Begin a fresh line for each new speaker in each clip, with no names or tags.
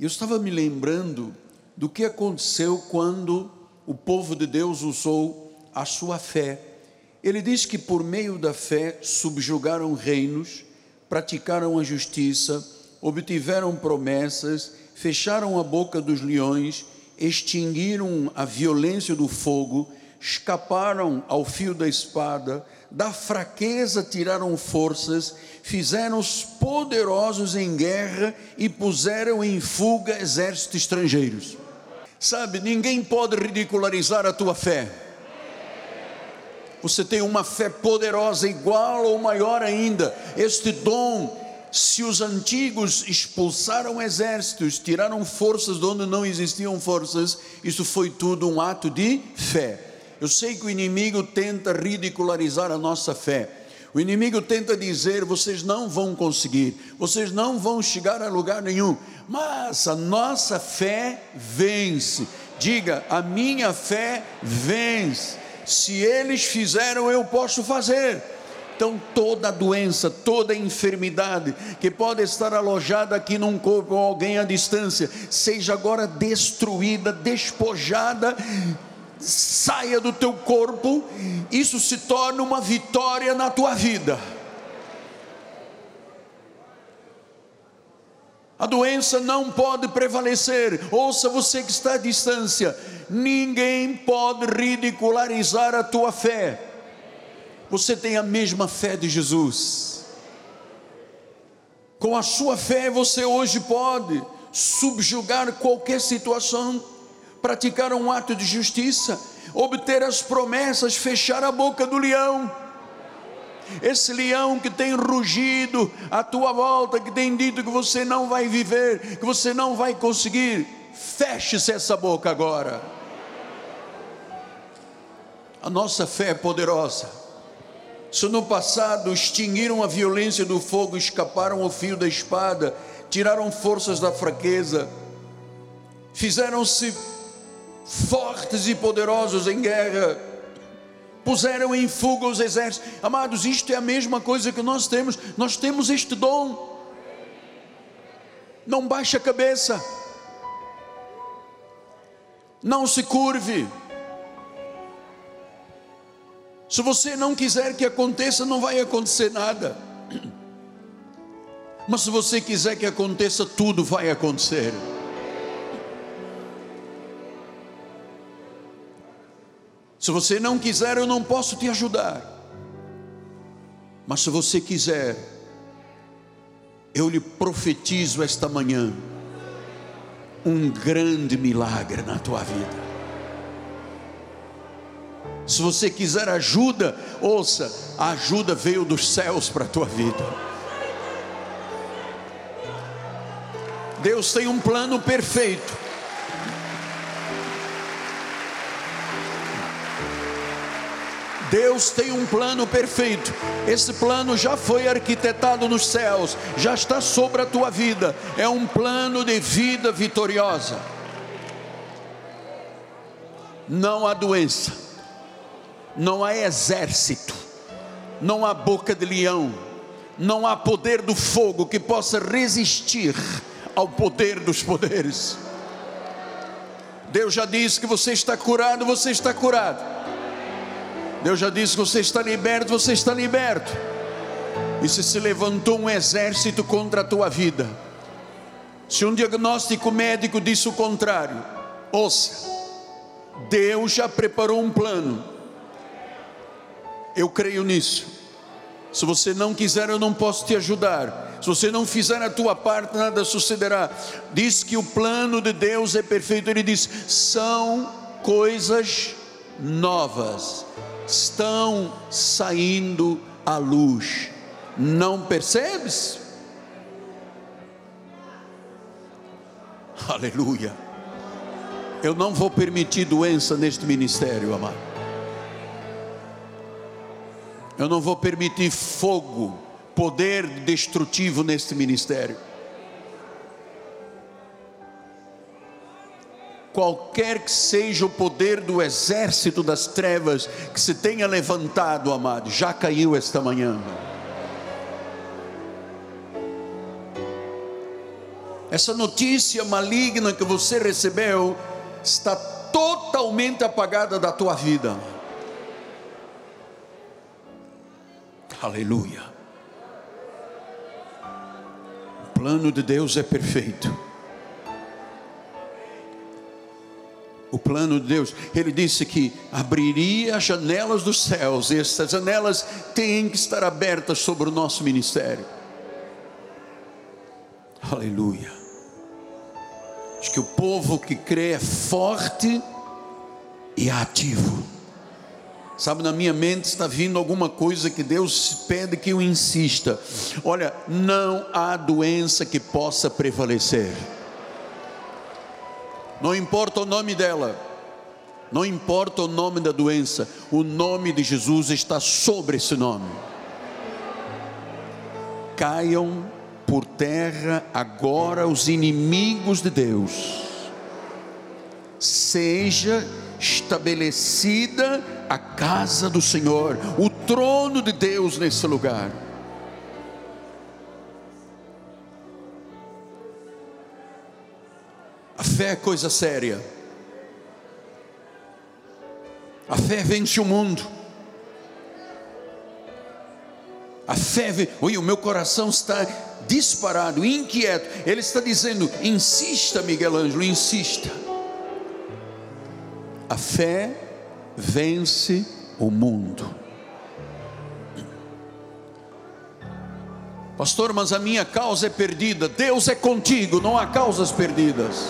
Eu estava me lembrando do que aconteceu quando o povo de Deus usou a sua fé. Ele diz que por meio da fé subjugaram reinos, praticaram a justiça, obtiveram promessas, fecharam a boca dos leões, extinguiram a violência do fogo, escaparam ao fio da espada, da fraqueza tiraram forças, fizeram-os poderosos em guerra e puseram em fuga exércitos estrangeiros. Sabe, ninguém pode ridicularizar a tua fé. Você tem uma fé poderosa, igual ou maior ainda. Este dom, se os antigos expulsaram exércitos, tiraram forças de onde não existiam forças, isso foi tudo um ato de fé. Eu sei que o inimigo tenta ridicularizar a nossa fé. O inimigo tenta dizer: vocês não vão conseguir, vocês não vão chegar a lugar nenhum, mas a nossa fé vence. Diga: a minha fé vence. Se eles fizeram, eu posso fazer. Então, toda doença, toda enfermidade que pode estar alojada aqui num corpo ou alguém à distância, seja agora destruída, despojada saia do teu corpo, isso se torna uma vitória na tua vida. A doença não pode prevalecer. Ouça você que está à distância: ninguém pode ridicularizar a tua fé. Você tem a mesma fé de Jesus. Com a sua fé, você hoje pode subjugar qualquer situação praticar um ato de justiça, obter as promessas, fechar a boca do leão. Esse leão que tem rugido à tua volta, que tem dito que você não vai viver, que você não vai conseguir, feche-se essa boca agora. A nossa fé é poderosa. Se no passado extinguiram a violência do fogo, escaparam ao fio da espada, tiraram forças da fraqueza, fizeram-se fortes e poderosos em guerra, puseram em fuga os exércitos. Amados, isto é a mesma coisa que nós temos, nós temos este dom. Não baixe a cabeça, não se curve. Se você não quiser que aconteça, não vai acontecer nada. Mas se você quiser que aconteça, tudo vai acontecer. Se você não quiser, eu não posso te ajudar. Mas se você quiser, eu lhe profetizo esta manhã um grande milagre na tua vida. Se você quiser ajuda, ouça, a ajuda veio dos céus para a tua vida. Deus tem um plano perfeito Deus tem um plano perfeito. Esse plano já foi arquitetado nos céus, já está sobre a tua vida. É um plano de vida vitoriosa. Não há doença, não há exército, não há boca de leão, não há poder do fogo que possa resistir ao poder dos poderes. Deus já disse que você está curado, você está curado. Deus já disse você está liberto, você está liberto. E se se levantou um exército contra a tua vida, se um diagnóstico médico disse o contrário, ouça, Deus já preparou um plano. Eu creio nisso. Se você não quiser, eu não posso te ajudar. Se você não fizer a tua parte, nada sucederá. Diz que o plano de Deus é perfeito. Ele diz: são coisas novas estão saindo à luz. Não percebes? Aleluia. Eu não vou permitir doença neste ministério, amado. Eu não vou permitir fogo, poder destrutivo neste ministério. Qualquer que seja o poder do exército das trevas que se tenha levantado, amado, já caiu esta manhã. Essa notícia maligna que você recebeu está totalmente apagada da tua vida. Aleluia. O plano de Deus é perfeito. O plano de Deus, ele disse que abriria as janelas dos céus, e essas janelas têm que estar abertas sobre o nosso ministério. Aleluia. Acho que o povo que crê é forte e ativo. Sabe, na minha mente está vindo alguma coisa que Deus pede que eu insista. Olha, não há doença que possa prevalecer. Não importa o nome dela, não importa o nome da doença, o nome de Jesus está sobre esse nome. Caiam por terra agora os inimigos de Deus. Seja estabelecida a casa do Senhor, o trono de Deus nesse lugar. A fé é coisa séria. A fé vence o mundo. A fé, oi, o meu coração está disparado, inquieto. Ele está dizendo: insista, Miguel Ângelo, insista. A fé vence o mundo. Pastor, mas a minha causa é perdida. Deus é contigo, não há causas perdidas.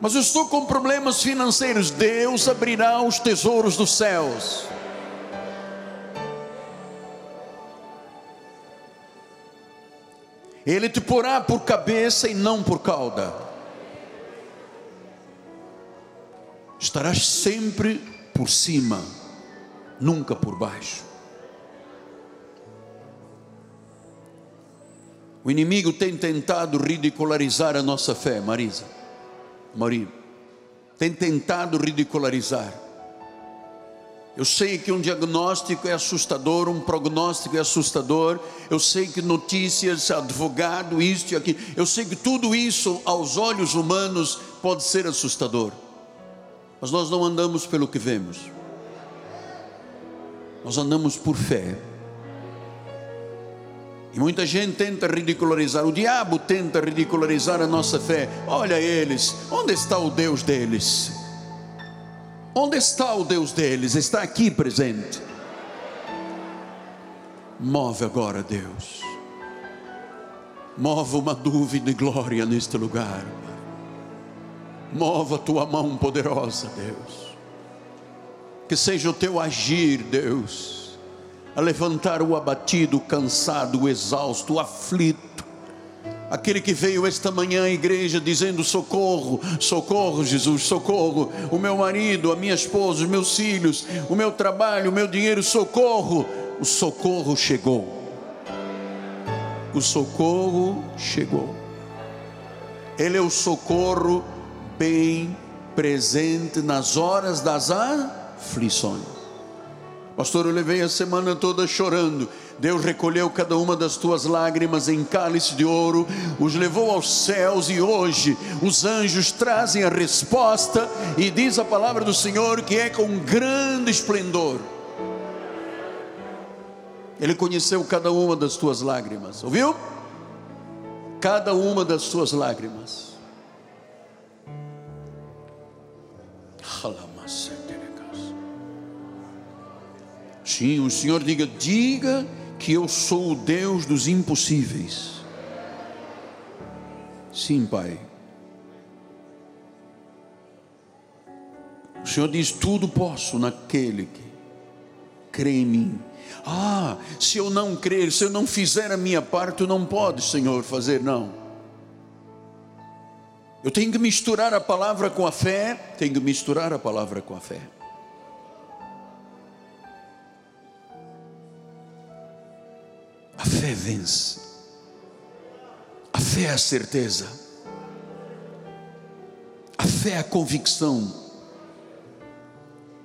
Mas eu estou com problemas financeiros. Deus abrirá os tesouros dos céus. Ele te porá por cabeça e não por cauda. Estarás sempre por cima, nunca por baixo. O inimigo tem tentado ridicularizar a nossa fé, Marisa. Maria. Tem tentado ridicularizar. Eu sei que um diagnóstico é assustador, um prognóstico é assustador. Eu sei que notícias, advogado, isto e aquilo. Eu sei que tudo isso, aos olhos humanos, pode ser assustador. Mas nós não andamos pelo que vemos. Nós andamos por fé. E muita gente tenta ridicularizar, o diabo tenta ridicularizar a nossa fé. Olha eles, onde está o Deus deles? Onde está o Deus deles? Está aqui presente. Move agora, Deus. Move uma dúvida de glória neste lugar. Mova a tua mão poderosa, Deus. Que seja o teu agir, Deus, a levantar o abatido, o cansado, o exausto, o aflito Aquele que veio esta manhã à igreja dizendo: socorro, socorro, Jesus, socorro. O meu marido, a minha esposa, os meus filhos, o meu trabalho, o meu dinheiro, socorro. O socorro chegou. O socorro chegou. Ele é o socorro bem presente nas horas das aflições. Pastor, eu levei a semana toda chorando Deus recolheu cada uma das tuas lágrimas em cálice de ouro, os levou aos céus e hoje os anjos trazem a resposta e diz a palavra do Senhor que é com grande esplendor. Ele conheceu cada uma das tuas lágrimas, ouviu? Cada uma das tuas lágrimas. Sim, o Senhor diga, diga que eu sou o Deus dos impossíveis. Sim, Pai. O Senhor diz: tudo posso naquele que crê em mim. Ah, se eu não crer, se eu não fizer a minha parte, não pode, Senhor, fazer, não. Eu tenho que misturar a palavra com a fé, tenho que misturar a palavra com a fé. Vence. A fé é a certeza. A fé é a convicção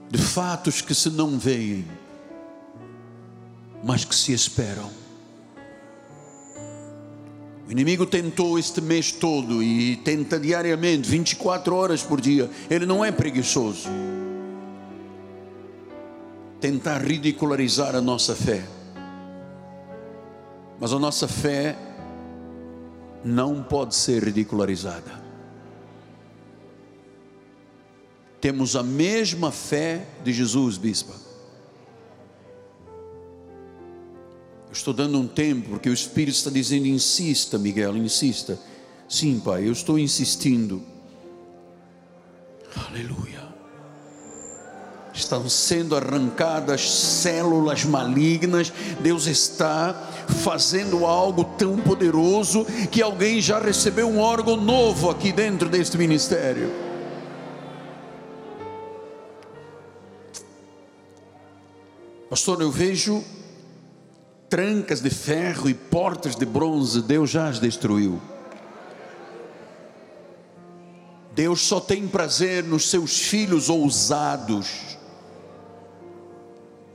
de fatos que se não veem, mas que se esperam. O inimigo tentou este mês todo e tenta diariamente, 24 horas por dia. Ele não é preguiçoso. Tentar ridicularizar a nossa fé. Mas a nossa fé não pode ser ridicularizada. Temos a mesma fé de Jesus, bispa. estou dando um tempo, porque o Espírito está dizendo: insista, Miguel, insista. Sim, Pai, eu estou insistindo. Aleluia. Estão sendo arrancadas células malignas. Deus está fazendo algo tão poderoso que alguém já recebeu um órgão novo aqui dentro deste ministério. Pastor, eu vejo trancas de ferro e portas de bronze, Deus já as destruiu. Deus só tem prazer nos seus filhos ousados,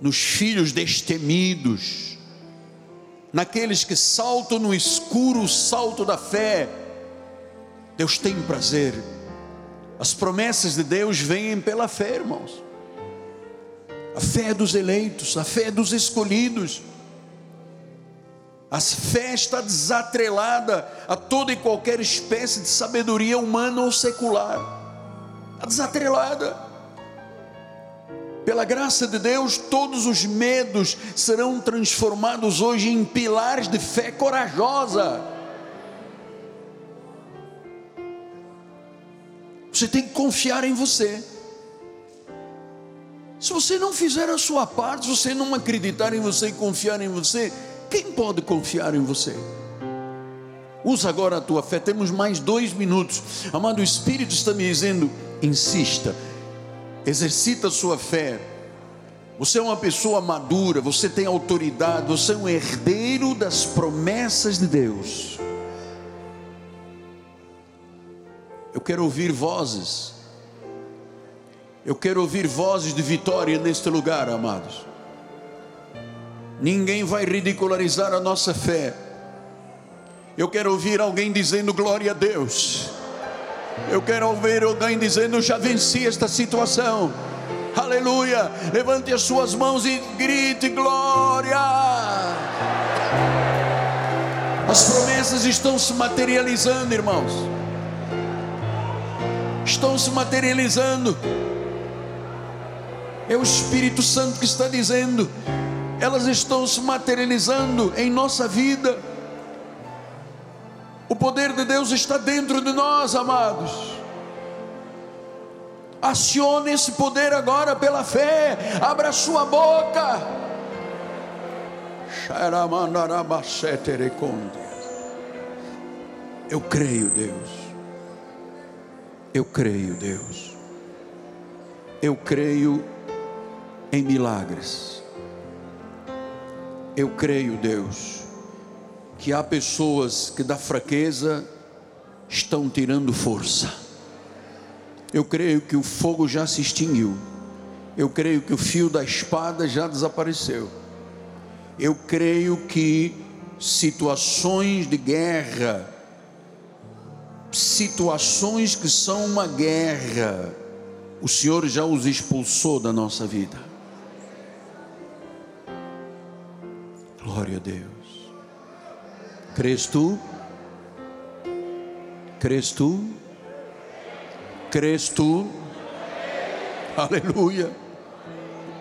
nos filhos destemidos, naqueles que saltam no escuro o salto da fé. Deus tem prazer. As promessas de Deus vêm pela fé, irmãos. A fé dos eleitos, a fé dos escolhidos. A fé está desatrelada a toda e qualquer espécie de sabedoria humana ou secular. Está desatrelada. Pela graça de Deus, todos os medos serão transformados hoje em pilares de fé corajosa. Você tem que confiar em você. Se você não fizer a sua parte, se você não acreditar em você e confiar em você, quem pode confiar em você? Usa agora a tua fé. Temos mais dois minutos. Amado, o Espírito está me dizendo: insista, exercita sua fé. Você é uma pessoa madura, você tem autoridade, você é um herdeiro das promessas de Deus. Eu quero ouvir vozes. Eu quero ouvir vozes de vitória neste lugar, amados. Ninguém vai ridicularizar a nossa fé. Eu quero ouvir alguém dizendo glória a Deus. Eu quero ouvir alguém dizendo já venci esta situação. Aleluia. Levante as suas mãos e grite glória. As promessas estão se materializando, irmãos. Estão se materializando. É o Espírito Santo que está dizendo: elas estão se materializando em nossa vida. O poder de Deus está dentro de nós, amados. Acione esse poder agora pela fé. Abra sua boca. Eu creio, Deus. Eu creio, Deus. Eu creio em milagres. Eu creio, Deus, que há pessoas que da fraqueza estão tirando força. Eu creio que o fogo já se extinguiu. Eu creio que o fio da espada já desapareceu. Eu creio que situações de guerra, situações que são uma guerra, o Senhor já os expulsou da nossa vida. Glória a Deus. Crês tu? Crês tu? Crês tu? Aleluia.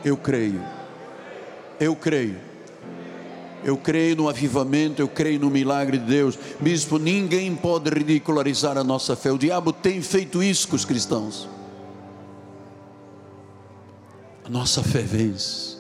Eu creio. Eu creio. Eu creio no avivamento, eu creio no milagre de Deus. Bispo, ninguém pode ridicularizar a nossa fé. O diabo tem feito isso com os cristãos. A nossa fé vence.